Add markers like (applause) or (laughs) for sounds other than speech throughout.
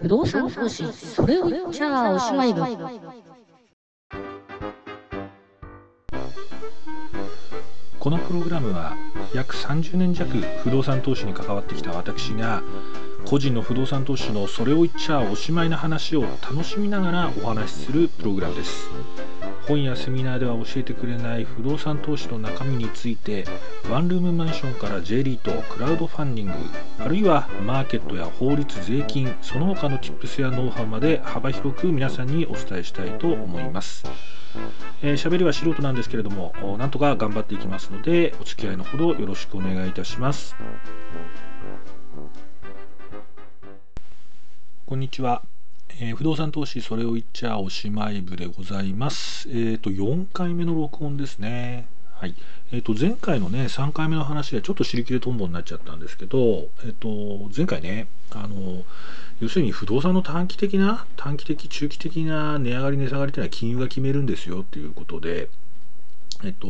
不動産投資、それを言っちゃおしまい。このプログラムは約30年弱不動産投資に関わってきた私が個人の不動産投資のそれを言っちゃおしまいな話を楽しみながらお話しするプログラムです本やセミナーでは教えてくれない不動産投資の中身についてワンルームマンションから J リートクラウドファンディングあるいはマーケットや法律税金その他の Tips やノウハウまで幅広く皆さんにお伝えしたいと思います。えー、喋りは素人なんですけれどもなんとか頑張っていきますのでお付き合いのほどよろしくお願いいたします。こんにちは、えー、不動産投資それを言っちゃおしまい部でございます。えっ、ー、と4回目の録音ですね。はい。えー、と前回のね3回目の話でちょっと尻切れとんぼになっちゃったんですけど、えー、と前回ねあの要するに不動産の短期的な短期的中期的な値上がり値下がりっていうのは金融が決めるんですよっていうことでえっと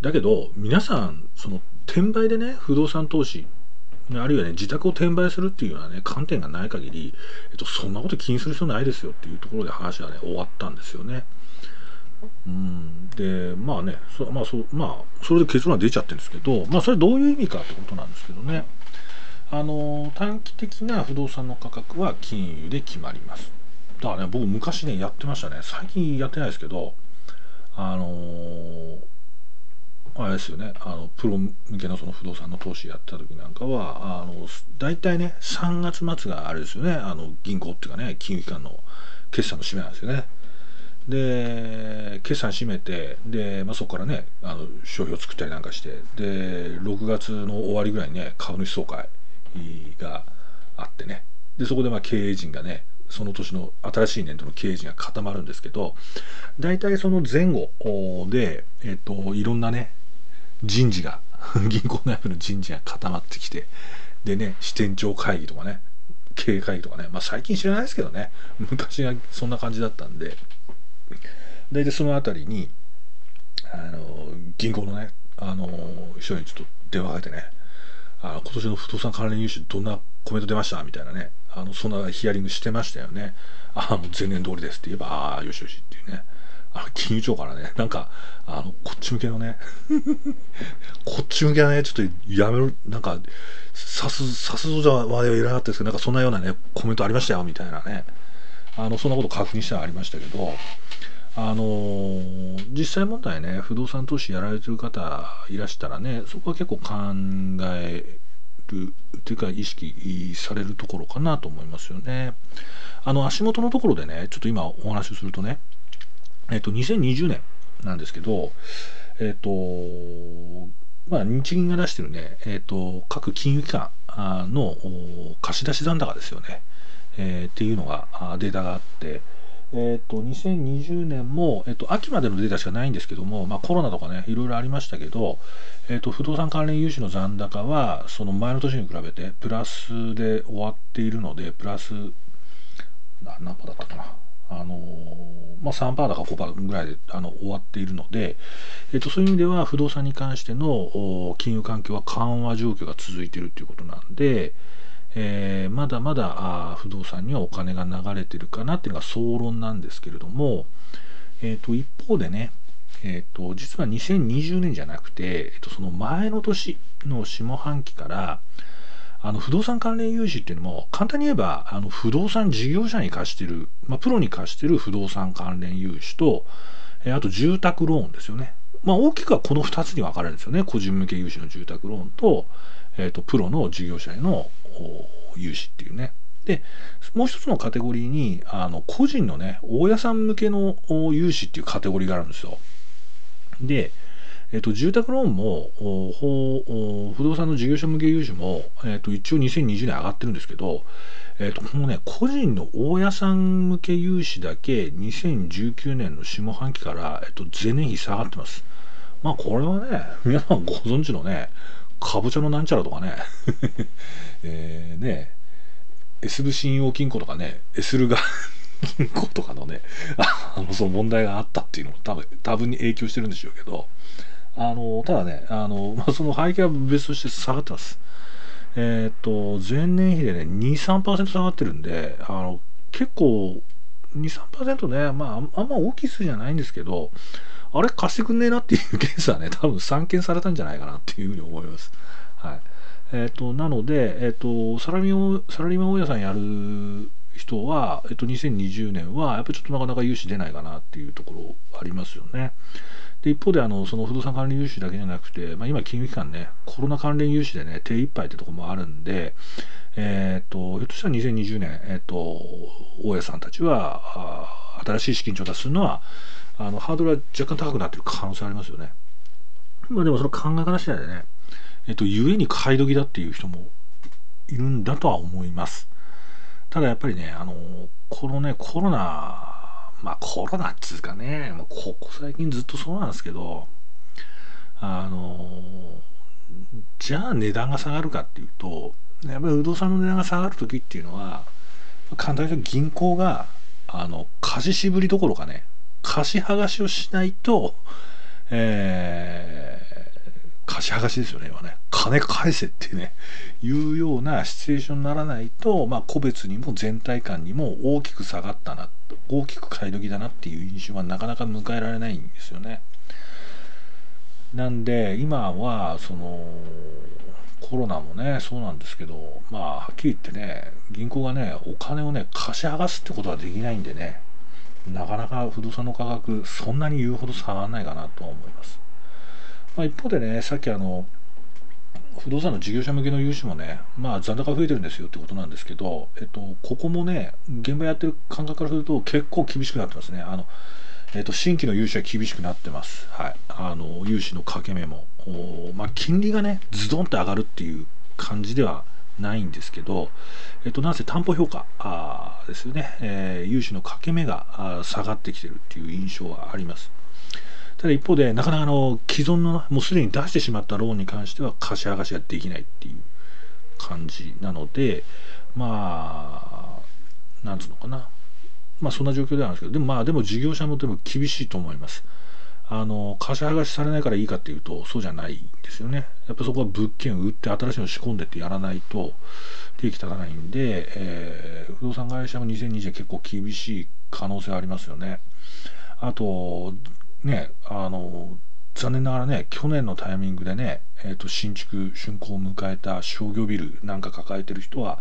だけど皆さんその転売でね不動産投資あるいはね、自宅を転売するっていうようなね、観点がない限り、えっと、そんなこと気にする必要ないですよっていうところで話はね、終わったんですよね。うん、で、まあね、そまあそまあ、それで結論は出ちゃってるんですけど、まあ、それどういう意味かってことなんですけどね。あの、短期的な不動産の価格は金融で決まります。だからね、僕昔ね、やってましたね。最近やってないですけど、あのーあれですよね。あのプロ向けのその不動産の投資やった時なんかはあの大体ね3月末があれですよね。あの銀行っていうかね金融機関の決算の締めなんですよね。で決算締めてで、まあ、そこからねあの商標を作ったりなんかしてで6月の終わりぐらいにね株主総会があってね。でそこでまあ経営陣がねその年の新しい年度の経営陣が固まるんですけど大体その前後で、えっと、いろんなね人事が (laughs) 銀行内部の人事が固まってきてでね支店長会議とかね経営会議とかねまあ最近知らないですけどね (laughs) 昔はそんな感じだったんで。大体その辺りにあの銀行のねあの人にちょっと電話かけてねあ今年の不動産関連融資どんなコメント出ました？みたいなねあのそんなヒアリングしてましたよね。ああもう前年通りですって言えばああよしよしっていうね。あ金融庁からね、なんか、あの、こっち向けのね、(laughs) こっち向けはね、ちょっとやめろ、なんか、さす、さすぞじゃまではいらなかったですけど、なんかそんなようなね、コメントありましたよ、みたいなね。あの、そんなこと確認したらありましたけど、あのー、実際問題ね、不動産投資やられてる方いらしたらね、そこは結構考える、というか意識されるところかなと思いますよね。あの、足元のところでね、ちょっと今お話しするとね、えっと、2020年なんですけど、えっと、まあ、日銀が出してるね、えっと、各金融機関の貸し出し残高ですよね、えー、っていうのが、データがあって、えっと、2020年も、えっと、秋までのデータしかないんですけども、まあ、コロナとかね、いろいろありましたけど、えっと、不動産関連融資の残高は、その前の年に比べて、プラスで終わっているので、プラス、何パだったかな。あのまあ、3%だか5%ぐらいであの終わっているので、えっと、そういう意味では不動産に関しての金融環境は緩和状況が続いているということなんで、えー、まだまだあ不動産にはお金が流れてるかなっていうのが総論なんですけれども、えー、と一方でね、えー、と実は2020年じゃなくて、えー、とその前の年の下半期からあの不動産関連融資っていうのも簡単に言えばあの不動産事業者に貸してる、まあ、プロに貸してる不動産関連融資と、えあと住宅ローンですよね。まあ、大きくはこの2つに分かれるんですよね。個人向け融資の住宅ローンと、えー、とプロの事業者への融資っていうね。で、もう一つのカテゴリーに、あの個人のね、大家さん向けの融資っていうカテゴリーがあるんですよ。で、えっと、住宅ローンも不動産の事業者向け融資も、えっと、一応2020年上がってるんですけど、えっと、このね、個人の大家さん向け融資だけ2019年の下半期から、えっと、前年比下がってます。まあ、これはね、皆さんご存知のね、かぼちゃのなんちゃらとかね、(laughs) えー、ね、S 部信用金庫とかね、S ルガ銀行 (laughs) とかのね、あの、その問題があったっていうのも多分、多分に影響してるんでしょうけど、あのただねあの、(laughs) まあ、その背景は別として下がってます。えっ、と、前年比でね、2、3%下がってるんで、あの、結構、2、3%ね、まあ、あんま大きい数じゃないんですけど、あれ貸してくんねえなっていうケースはね、(laughs) 多分散見されたんじゃないかなっていうふうに思います。はい。えっ、と、なので、えっ、と、サラリーサラリーマン大家さんやる人は、えっと、2020年は、やっぱりちょっとなかなか融資出ないかなっていうところありますよね。で、一方で、あの、その不動産関連融資だけじゃなくて、まあ、今、金融機関ね、コロナ関連融資でね、手一杯ってところもあるんで、えっ、と、ひょっとしたら2020年、えっ、と、大家さんたちは、新しい資金調達するのは、あの、ハードルは若干高くなってる可能性ありますよね。まあでもその考え方次第でね、えっ、と、故に買い時だっていう人もいるんだとは思います。ただやっぱりね、あの、このね、コロナ、まあコロナっつうかね、ここ最近ずっとそうなんですけど、あの、じゃあ値段が下がるかっていうと、やっぱり不動産の値段が下がる時っていうのは、簡単に言うと銀行が、あの、貸し渋りどころかね、貸し剥がしをしないと、え貸し剥がしですよね、今ね。金返せってね、いうようなシチュエーションにならないと、まあ、個別にも全体感にも大きく下がったな、大きく買い時だなっていう印象はなかなか迎えられないんですよね。なんで、今は、その、コロナもね、そうなんですけど、まあ、はっきり言ってね、銀行がね、お金をね、貸し剥がすってことはできないんでね、なかなか不動産の価格、そんなに言うほど下がらないかなとは思います。まあ、一方でね、さっきあの、不動産の事業者向けの融資もね、まあ残高増えてるんですよってことなんですけど、えっと、ここもね、現場やってる感覚からすると結構厳しくなってますね。あの、えっと、新規の融資は厳しくなってます。はい。あの、融資の掛け目も。まあ、金利がね、ズドンって上がるっていう感じではないんですけど、えっと、なんせ担保評価あですよね、えー、融資の掛け目が下がってきてるっていう印象はあります。ただ一方で、なかなかあの既存の、もうすでに出してしまったローンに関しては貸し剥がしができないっていう感じなので、まあ、なんつうのかな。まあそんな状況ではあるんですけど、でもまあでも事業者もでも厳しいと思います。あの、貸し剥がしされないからいいかっていうと、そうじゃないんですよね。やっぱそこは物件を売って新しいの仕込んでってやらないと、利益立たないんで、えー、不動産会社も2020年結構厳しい可能性ありますよね。あと、ね、あの、残念ながらね、去年のタイミングでね、えっ、ー、と、新築、竣工を迎えた商業ビルなんか抱えてる人は、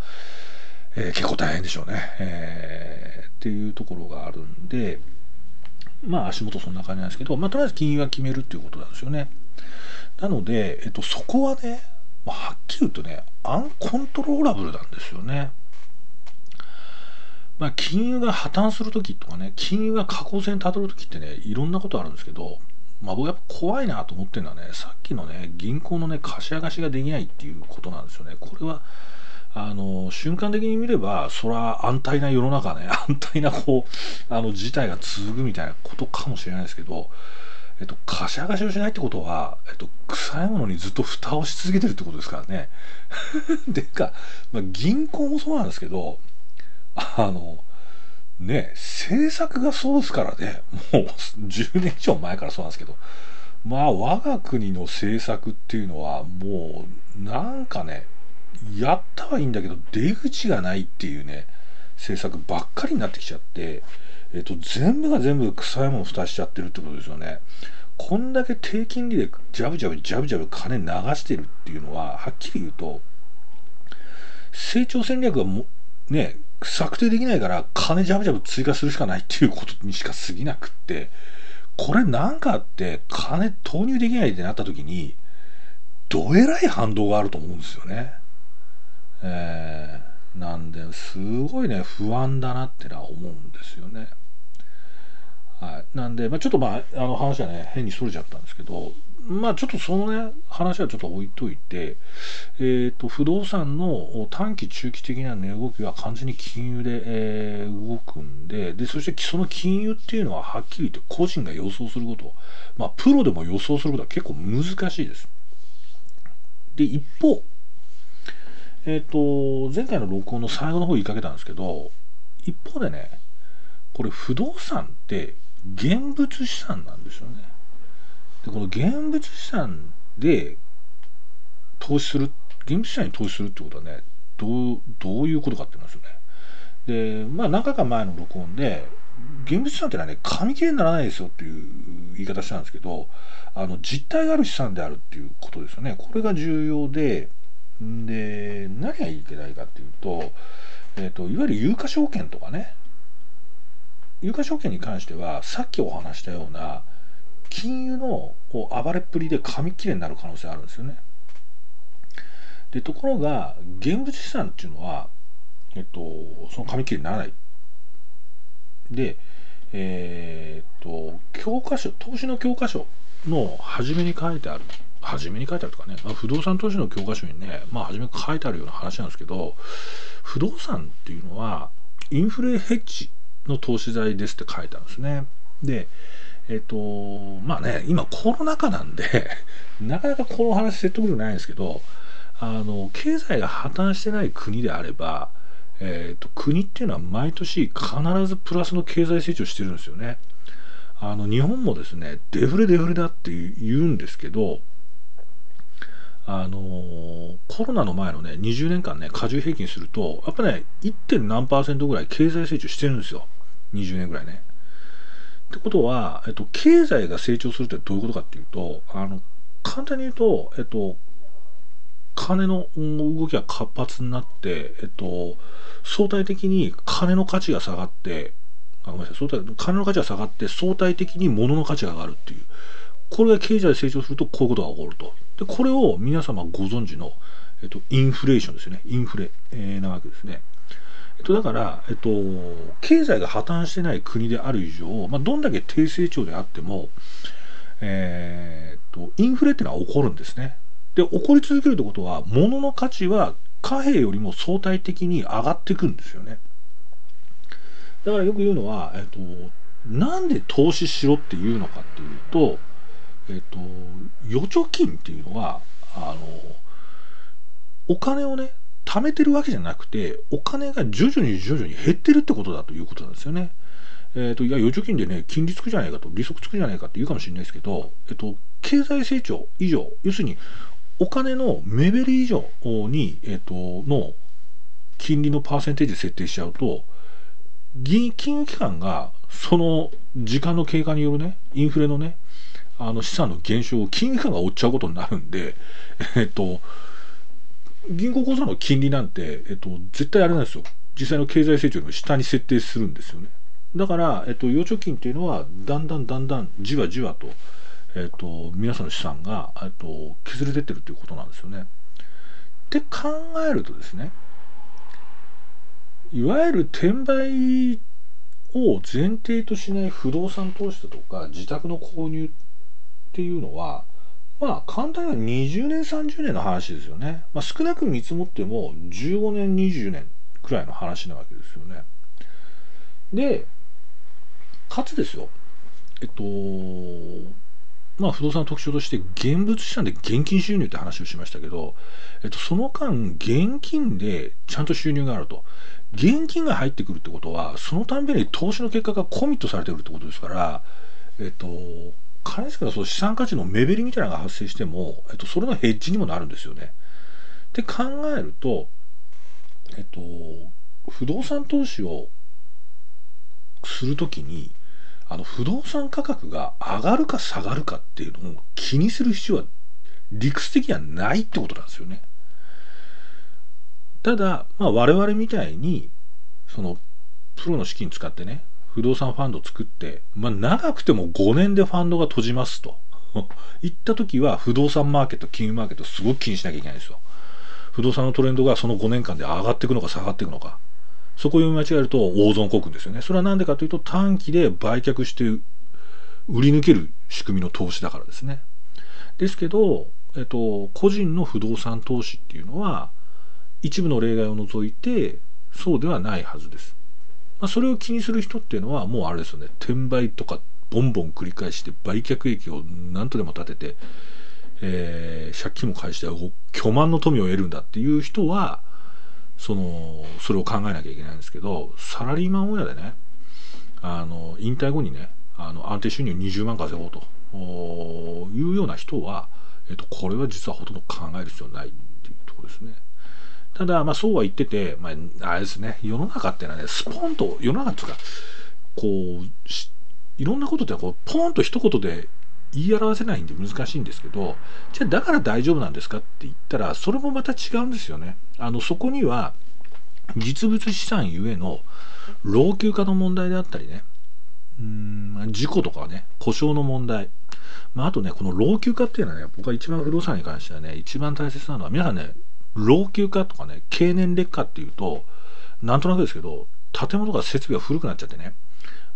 えー、結構大変でしょうね、えー、っていうところがあるんで、まあ足元そんな感じなんですけど、まあとりあえず金融は決めるっていうことなんですよね。なので、えっと、そこはね、はっきり言うとね、アンコントローラブルなんですよね。まあ、金融が破綻するときとかね、金融が下降線たどるときってね、いろんなことあるんですけど、まあ、僕やっぱ怖いなと思ってるのはね、さっきのね、銀行のね、貸し上がしができないっていうことなんですよね。これは、あの、瞬間的に見れば、そら安泰な世の中ね、(laughs) 安泰なこう、あの、事態が続くみたいなことかもしれないですけど、えっと、貸し上がしをしないってことは、えっと、臭いものにずっと蓋をし続けてるってことですからね。(laughs) でか、まあ、銀行もそうなんですけど、あの、ね、政策がそうですからね、もう10年以上前からそうなんですけど、まあ我が国の政策っていうのはもうなんかね、やったはいいんだけど出口がないっていうね、政策ばっかりになってきちゃって、えっと、全部が全部臭いもの蓋しちゃってるってことですよね。こんだけ低金利でジャブジャブジャブジャブ金流してるっていうのは、はっきり言うと、成長戦略がもね、策定できないから金ジャブジャブ追加するしかないっていうことにしか過ぎなくって、これなんかあって金投入できないってなった時に、どえらい反動があると思うんですよね。えー、なんで、すごいね、不安だなってのは思うんですよね。はい。なんで、まあ、ちょっとまあ、あの話はね、変にそれちゃったんですけど、まあちょっとそのね、話はちょっと置いといて、えっ、ー、と、不動産の短期中期的な値動きは完全に金融で、えー、動くんで、で、そしてその金融っていうのははっきり言って個人が予想すること、まあプロでも予想することは結構難しいです。で、一方、えっ、ー、と、前回の録音の最後の方言いかけたんですけど、一方でね、これ不動産って現物資産なんですよね。でこの現物資産で投資する現物資産に投資するってことはねどうどういうことかって言いますよね。でまあ何回か前の録音で現物資産ってのはね紙切れにならないですよっていう言い方したんですけどあの実体がある資産であるっていうことですよね。これが重要でで何がいけないかっていうと,、えーと、いわゆる有価証券とかね。有価証券に関してはさっきお話したような金融のこう暴れっぷりで紙切れになる可能性あるんですよね。でところが現物資産っていうのは、えっと、その紙切れにならない。で、えー、っと教科書投資の教科書の初めに書いてある初めに書いてあるとかね、まあ、不動産投資の教科書にね、まあ、初めに書いてあるような話なんですけど不動産っていうのはインフレヘッジの投資財ですって書いてあるんですね。でえっ、とまあね今コロナ禍なんで (laughs) なかなかこの話説得力ないんですけどあの経済が破綻してない国であれば、えーと、国っていうのは毎年必ずプラスの経済成長してるんですよね。あの日本もですねデフレデフレだって言うんですけどあのコロナの前のね20年間ね加重平均するとやっぱね 1. 何パーセントぐらい経済成長してるんですよ20年ぐらいね。ってことは、えっと、経済が成長するってどういうことかっていうとあの簡単に言うと、えっと、金の動きが活発になって、えっと、相対的に金の価値が下がってあごめんなさい相対金の価値が下がって相対的に物の価値が上がるっていう。これが経済成長するとこういうことが起こると。でこれを皆様ご存知の、えっと、インフレーションですよね。インフレ、えー、なわけですね。っと、だから、えっと、経済が破綻してない国である以上、まあ、どんだけ低成長であっても、えー、っと、インフレってのは起こるんですね。で、起こり続けるってことは、物の価値は貨幣よりも相対的に上がっていくんですよね。だからよく言うのは、えっと、なんで投資しろっていうのかっていうと、えっと、預貯金っていうのは、あの、お金をね、貯めてるわけじゃなくて、お金が徐々に徐々に減ってるってことだということなんですよね。えっ、ー、と、いや、預貯金でね、金利つくじゃないかと、利息つくじゃないかって言うかもしれないですけど、えっ、と、経済成長以上、要するに、お金の目減り以上に、えっ、と、の金利のパーセンテージ設定しちゃうと、金融機関がその時間の経過によるね、インフレのね、あの資産の減少を金融機関が追っちゃうことになるんで、えっと、銀行口座の金利なんて、えっと、絶対あれなんですよ。実際の経済成長よりも下に設定するんですよね。だから、えっと、預貯金っていうのは、だんだんだんだん、じわじわと、えっと、皆さんの資産が、えっと、削れてってるということなんですよね。って考えるとですね、いわゆる転売を前提としない不動産投資だとか、自宅の購入っていうのは、まあ簡単には20年30年の話ですよね、まあ、少なく見積もっても15年20年くらいの話なわけですよね。でかつですよえっとまあ不動産の特徴として現物資産で現金収入って話をしましたけど、えっと、その間現金でちゃんと収入があると。現金が入ってくるってことはそのたんびに投資の結果がコミットされてるってことですからえっと金ですからその資産価値の目減りみたいなのが発生しても、えっと、それのヘッジにもなるんですよね。って考えると、えっと、不動産投資をするときに、あの不動産価格が上がるか下がるかっていうのを気にする必要は理屈的にはないってことなんですよね。ただ、まあ、我々みたいにそのプロの資金使ってね不動産ファンド作って、まあ、長くても5年でファンドが閉じますと。(laughs) 言った時は不動産マーケット、金融マーケットすごく気にしなきゃいけないんですよ。不動産のトレンドがその5年間で上がっていくのか下がっていくのか。そこを読み間違えると大損こくんですよね。それは何でかというと短期で売却して売り抜ける仕組みの投資だからですね。ですけど、えっと、個人の不動産投資っていうのは一部の例外を除いてそうではないはずです。まあ、それを気にする人っていうのはもうあれですよね転売とかボンボン繰り返して売却益を何とでも立てて、えー、借金も返して巨万の富を得るんだっていう人はそのそれを考えなきゃいけないんですけどサラリーマン親でねあの引退後にねあの安定収入20万稼ごうというような人は、えっと、これは実はほとんど考える必要ないっていうところですね。ただ、まあ、そうは言ってて、まあ、あれですね、世の中ってのはね、スポンと、世の中っていうか、こう、いろんなことってこう、ポンと一言で言い表せないんで難しいんですけど、じゃあだから大丈夫なんですかって言ったら、それもまた違うんですよね。あの、そこには、実物資産ゆえの老朽化の問題であったりね、うん事故とかね、故障の問題、まあ、あとね、この老朽化っていうのはね、僕は一番不動産に関してはね、一番大切なのは、皆さんね、老朽化とかね、経年劣化っていうと、なんとなくですけど、建物が設備が古くなっちゃってね、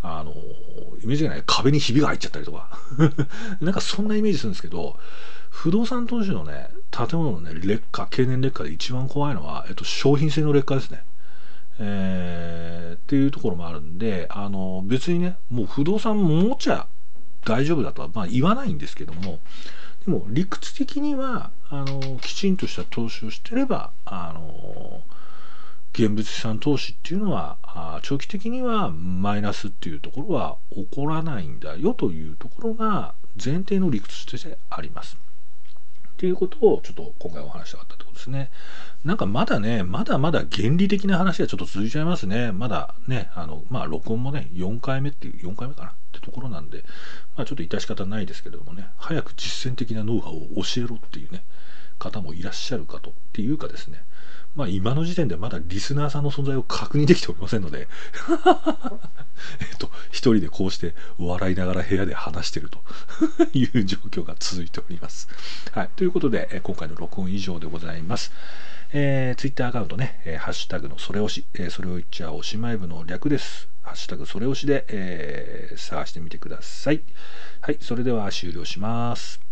あの、イメージがない壁にひびが入っちゃったりとか、(laughs) なんかそんなイメージするんですけど、不動産投資のね、建物のね、劣化、経年劣化で一番怖いのは、えっと、商品性の劣化ですね。えー、っていうところもあるんで、あの、別にね、もう不動産持ちゃ大丈夫だとは、まあ、言わないんですけども、でも理屈的にはあのきちんとした投資をしてればあの現物資産投資っていうのはあ長期的にはマイナスっていうところは起こらないんだよというところが前提の理屈としてあります。っていうことをちょっと今回お話したかったってことですね。なんかまだね、まだまだ原理的な話がちょっと続いちゃいますね。まだね、あの、まあ録音もね、4回目っていう、4回目かなってところなんで、まあちょっと致し方ないですけれどもね、早く実践的なノウハウを教えろっていうね、方もいらっしゃるかと。っていうかですね、まあ今の時点でまだリスナーさんの存在を確認できておりませんので (laughs) えっと、一人でこうして笑いながら部屋で話してると (laughs) いう状況が続いております。はい。ということで、今回の録音以上でございます。えー、ツイッターアカウントね、えー、ハッシュタグのそれ押し、えー、それを言っちゃおしまい部の略です。ハッシュタグそれ押しで、えー、探してみてください。はい。それでは終了します。